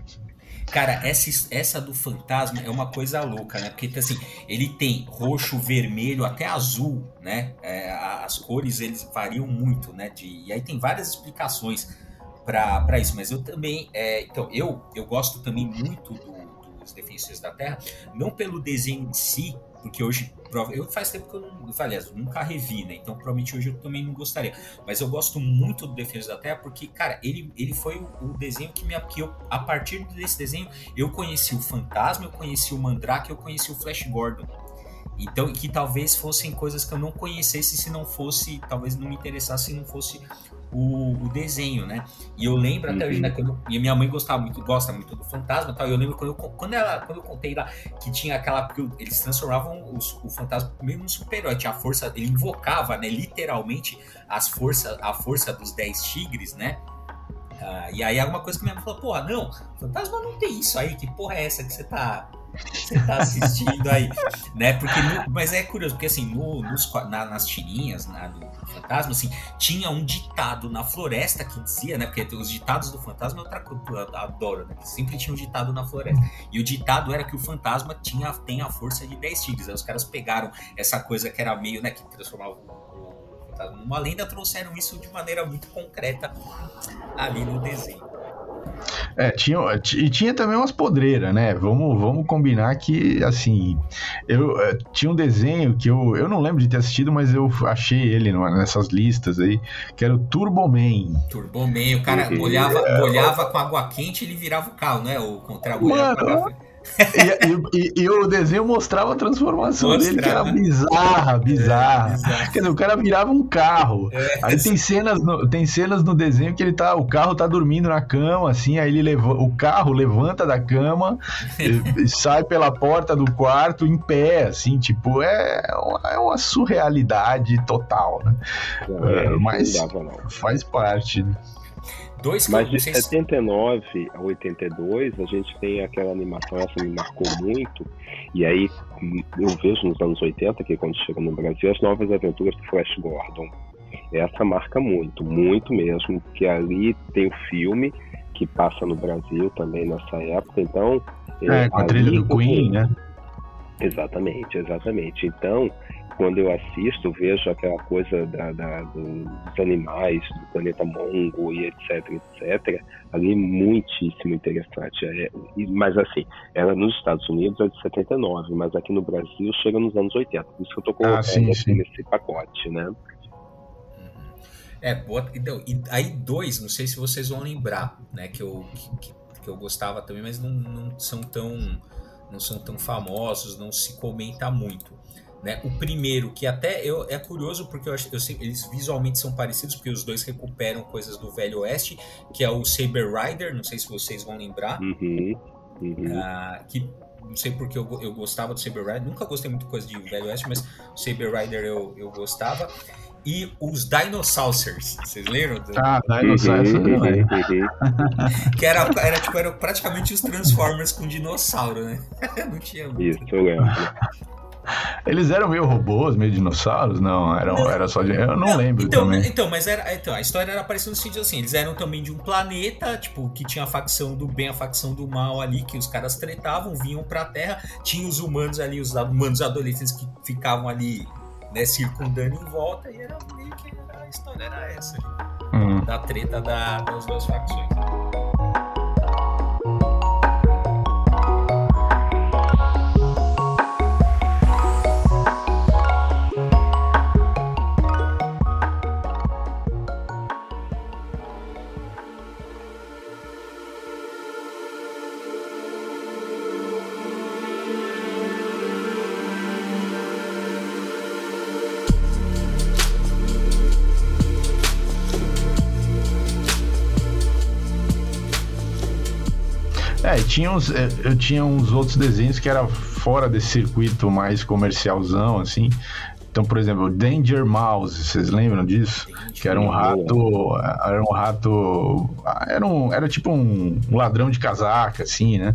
Cara, essa, essa do fantasma é uma coisa louca, né? Porque assim, ele tem roxo, vermelho, até azul, né? É, as cores eles variam muito, né? De, e aí tem várias explicações para isso, mas eu também. É, então, eu, eu gosto também muito do, dos Defensores da Terra, não pelo desenho em si, porque hoje eu faz tempo que eu não, eu nunca revi, né? Então provavelmente hoje eu também não gostaria. Mas eu gosto muito do Defesa da Terra porque, cara, ele, ele foi o, o desenho que me que eu, a partir desse desenho eu conheci o Fantasma, eu conheci o Mandrake, eu conheci o Flash Gordon. Então, que talvez fossem coisas que eu não conhecesse se não fosse, talvez não me interessasse se não fosse o, o desenho, né? E eu lembro até hoje, né? Uhum. Quando, e minha mãe gostava muito, gosta muito do fantasma e tal. E eu lembro quando eu, quando, ela, quando eu contei lá que tinha aquela. que eles transformavam os, o fantasma mesmo num super-herói. Tinha a força, ele invocava, né? Literalmente as força, a força dos 10 tigres, né? Uh, e aí alguma coisa que minha mãe falou, porra, não, fantasma não tem isso aí, que porra é essa que você tá você tá assistindo aí, né? Porque no, mas é curioso, porque assim, no, nos, na, nas tirinhas na, do Fantasma, assim, tinha um ditado na floresta que dizia, né? Porque os ditados do Fantasma é outra coisa, eu adoro, né? Sempre tinha um ditado na floresta. E o ditado era que o fantasma tinha, tem a força de 10 tigres. Aí os caras pegaram essa coisa que era meio, né? Que transformava o fantasma numa lenda, trouxeram isso de maneira muito concreta ali no desenho. É, tinha, e tinha também umas podreiras, né? Vamos, vamos combinar que, assim, eu é, tinha um desenho que eu, eu não lembro de ter assistido, mas eu achei ele nessas listas aí, que era o Turboman. Turboman, o cara molhava, molhava com água quente e ele virava o carro, né? O contra Mano, e, e, e, o desenho mostrava a transformação mostrava. dele, que era bizarra, bizarra. É, Quer dizer, o cara virava um carro. É, aí tem cenas, no, tem cenas no desenho que ele tá, o carro tá dormindo na cama, assim, aí ele leva, o carro levanta da cama, e, sai pela porta do quarto em pé, assim, tipo, é, é uma surrealidade total, né? É, mas faz parte. Dois Mas de 79 a 82, a gente tem aquela animação, essa me marcou muito, e aí eu vejo nos anos 80, que é quando chega no Brasil, as novas aventuras do Flash Gordon. Essa marca muito, muito mesmo, porque ali tem o filme que passa no Brasil também nessa época, então... É, com a trilha do Queen, né? Exatamente, exatamente. Então, quando eu assisto, vejo aquela coisa da, da, dos animais, do planeta Mongo e etc, etc, ali muitíssimo interessante. É, mas assim, ela nos Estados Unidos é de 79, mas aqui no Brasil chega nos anos 80. Por isso que eu tô colocando ah, sim, sim. nesse pacote, né? É, boa, então, e aí dois, não sei se vocês vão lembrar, né, que eu, que, que eu gostava também, mas não, não são tão não são tão famosos, não se comenta muito. Né? O primeiro, que até eu, é curioso porque eu, eu sei, eles visualmente são parecidos, porque os dois recuperam coisas do Velho Oeste, que é o Saber Rider, não sei se vocês vão lembrar. Uhum, uhum. Uh, que não sei porque eu, eu gostava do Saber Rider, nunca gostei muito de coisa de Velho Oeste, mas o Saber Rider eu, eu gostava. E os Dinosaurs, vocês lembram? Ah, Dinosaurs. Uhum, uhum. que era, era, tipo, era praticamente os Transformers com dinossauro, né? não tinha muito. Isso, eu lembro. Eles eram meio robôs, meio dinossauros? Não, eram, era só de. Eu não, não lembro então, também. Então, mas era. Então, a história era parecida no sentido assim: eles eram também de um planeta, tipo, que tinha a facção do bem, a facção do mal ali, que os caras tretavam, vinham pra Terra, tinha os humanos ali, os humanos adolescentes que ficavam ali, né, circundando em volta, e era meio que a história era essa, uhum. da treta da, das duas facções. Tinha uns, é, eu tinha uns outros desenhos que era fora desse circuito mais comercialzão, assim. Então, por exemplo, Danger Mouse, vocês lembram disso? Que era um rato, era um rato, era um, era tipo um, ladrão de casaca, assim, né?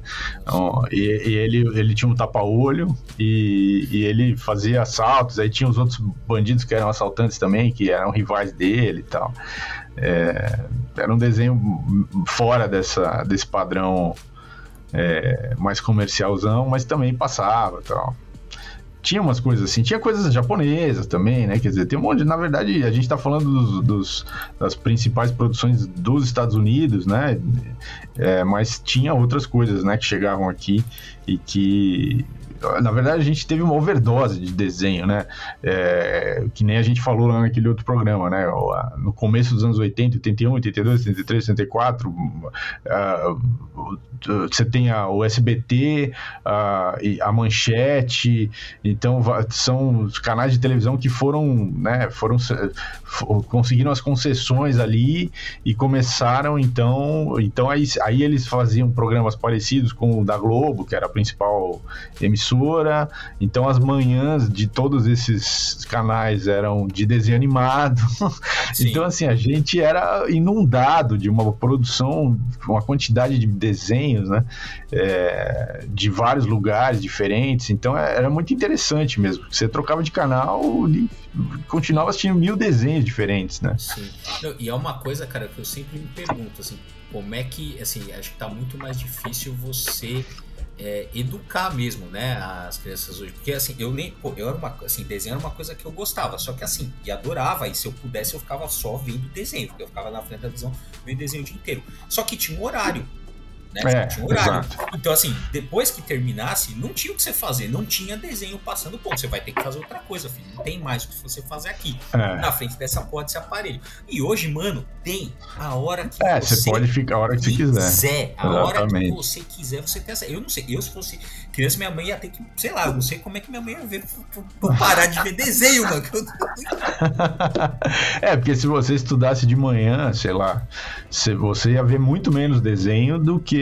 E, e, ele, ele tinha um tapa-olho e, e, ele fazia assaltos. Aí tinha os outros bandidos que eram assaltantes também, que eram rivais dele e tal. É, era um desenho fora dessa, desse padrão é, mais comercialzão, mas também passava tal tinha umas coisas assim, tinha coisas japonesas também, né? Quer dizer, tem um monte, na verdade, a gente está falando dos, dos, das principais produções dos Estados Unidos, né? É, mas tinha outras coisas, né, que chegavam aqui e que na verdade, a gente teve uma overdose de desenho, né? É, que nem a gente falou lá naquele outro programa, né? No começo dos anos 80, 81, 82, 83, 84, uh, você tem a, o SBT, uh, a Manchete, então são os canais de televisão que foram, né? Foram, conseguiram as concessões ali e começaram, então, então aí, aí eles faziam programas parecidos com o da Globo, que era a principal emissora emissora, então as manhãs de todos esses canais eram de desenho animado. então, assim, a gente era inundado de uma produção, uma quantidade de desenhos, né? É, de vários lugares diferentes. Então, é, era muito interessante mesmo. Você trocava de canal e continuava assistindo mil desenhos diferentes, né? Sim. e é uma coisa, cara, que eu sempre me pergunto, assim, como é que, assim, acho que tá muito mais difícil você é, educar mesmo, né, as crianças hoje. Porque assim, eu nem, pô, eu era uma, assim, desenho era uma coisa que eu gostava, só que assim, e adorava, e se eu pudesse eu ficava só vendo desenho, porque eu ficava na frente da visão vendo desenho o dia inteiro. Só que tinha um horário né? É, tinha um horário. Exato. Então, assim, depois que terminasse, não tinha o que você fazer, não tinha desenho passando ponto. Você vai ter que fazer outra coisa, filho. Não tem mais o que você fazer aqui, é. na frente dessa porra desse aparelho. E hoje, mano, tem a hora que é, você, você pode ficar a hora que quiser. quiser. A Exatamente. hora que você quiser, você tem essa. Eu não sei, eu se fosse criança, minha mãe ia ter que, sei lá, eu não sei como é que minha mãe ia ver pra parar de ver desenho, mano. é, porque se você estudasse de manhã, sei lá, você ia ver muito menos desenho do que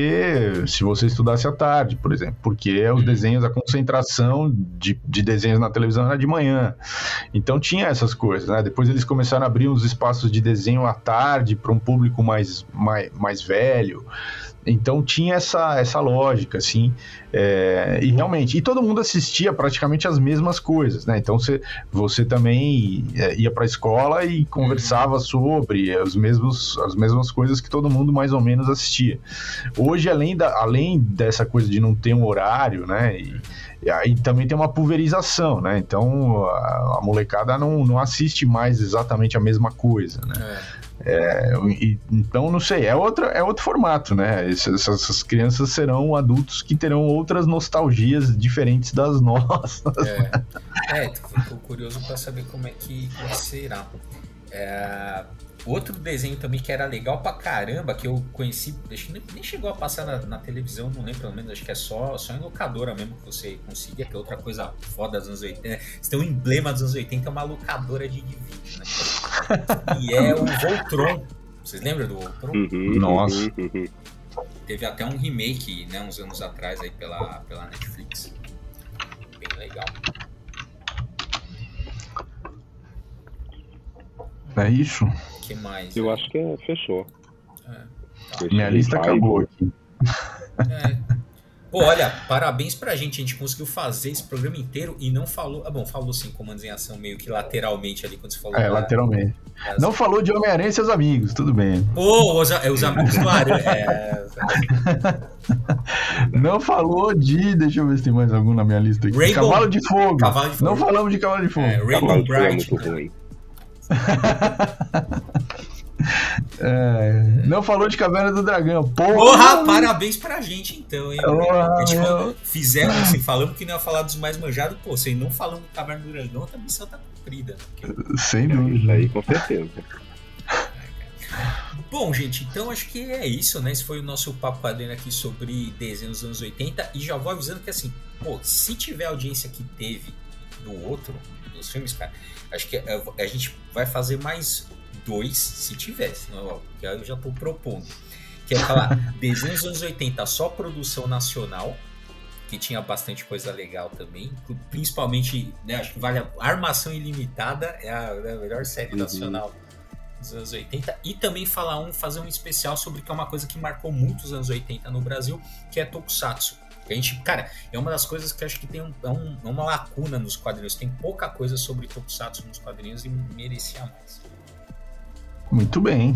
se você estudasse à tarde, por exemplo, porque os uhum. desenhos, a concentração de, de desenhos na televisão era de manhã. Então tinha essas coisas, né? Depois eles começaram a abrir uns espaços de desenho à tarde para um público mais, mais, mais velho. Então tinha essa, essa lógica, assim, é, e realmente, e todo mundo assistia praticamente as mesmas coisas, né? Então você, você também é, ia para a escola e conversava sobre os mesmos, as mesmas coisas que todo mundo mais ou menos assistia. Hoje, além, da, além dessa coisa de não ter um horário, né? E, e aí também tem uma pulverização, né? Então a, a molecada não, não assiste mais exatamente a mesma coisa, né? É. É, então, não sei, é, outra, é outro formato, né? Essas, essas, crianças serão adultos que terão outras nostalgias diferentes das nossas. É, é tô curioso para saber como é que será. É, outro desenho também que era legal pra caramba, que eu conheci, acho que nem, chegou a passar na, na, televisão, não lembro, pelo menos, acho que é só, só em locadora mesmo que você conseguia, que é outra coisa foda dos anos 80. Você tem um emblema dos anos 80, é uma locadora de, de vídeo, né? e é o Voltron. Vocês lembram do Voltron? Uhum, Nossa. Uhum, uhum. Teve até um remake, né, uns anos atrás aí pela, pela Netflix. Bem legal. É isso? Que mais? Eu acho que é, fechou. É, tá. Minha lista acabou aqui. É. Pô, olha, parabéns pra gente. A gente conseguiu fazer esse programa inteiro e não falou. Ah, bom, falou sim, comandos em ação, meio que lateralmente ali quando você falou. É, da, lateralmente. Das... Não falou de Homem-Aranha e seus amigos, tudo bem. Pô, os, é, os amigos do Aranha. É... não falou de. Deixa eu ver se tem mais algum na minha lista aqui. Rainbow... Cavalo de Fogo. Cavalo de Fogo. Não falamos de Cavalo de Fogo. É, Rainbow Bright. É muito ruim. É, não falou de Caverna do Dragão. Porra, Porra parabéns pra gente então, hein? Porra, a gente fizemos assim, falamos que não ia falar dos mais manjados, pô, vocês não falando do Caverna do Dragão, a missão tá cumprida. Porque... Sem dúvida. Aí, com certeza. Bom, gente, então acho que é isso, né? Esse foi o nosso papo quadrinho aqui sobre desenhos dos anos 80. E já vou avisando que, assim, pô, se tiver audiência que teve do outro, dos filmes, cara, acho que a, é, a gente vai fazer mais dois, se tivesse, não, que eu já estou propondo. Que é falar desenhos dos anos 80, só produção nacional, que tinha bastante coisa legal também. Principalmente, né, acho que vale a Armação Ilimitada, é a, é a melhor série uhum. nacional dos anos 80. E também falar um, fazer um especial sobre que é uma coisa que marcou muito os anos 80 no Brasil, que é Tokusatsu. A gente, cara, é uma das coisas que acho que tem um, é um, é uma lacuna nos quadrinhos. Tem pouca coisa sobre Tokusatsu nos quadrinhos e merecia mais. Muito bem.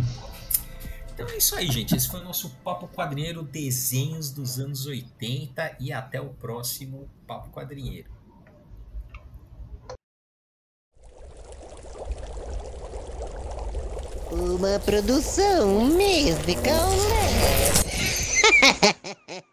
Então é isso aí, gente. Esse foi o nosso Papo Quadrinheiro Desenhos dos anos 80 e até o próximo Papo Quadrinheiro. Uma produção mística, né?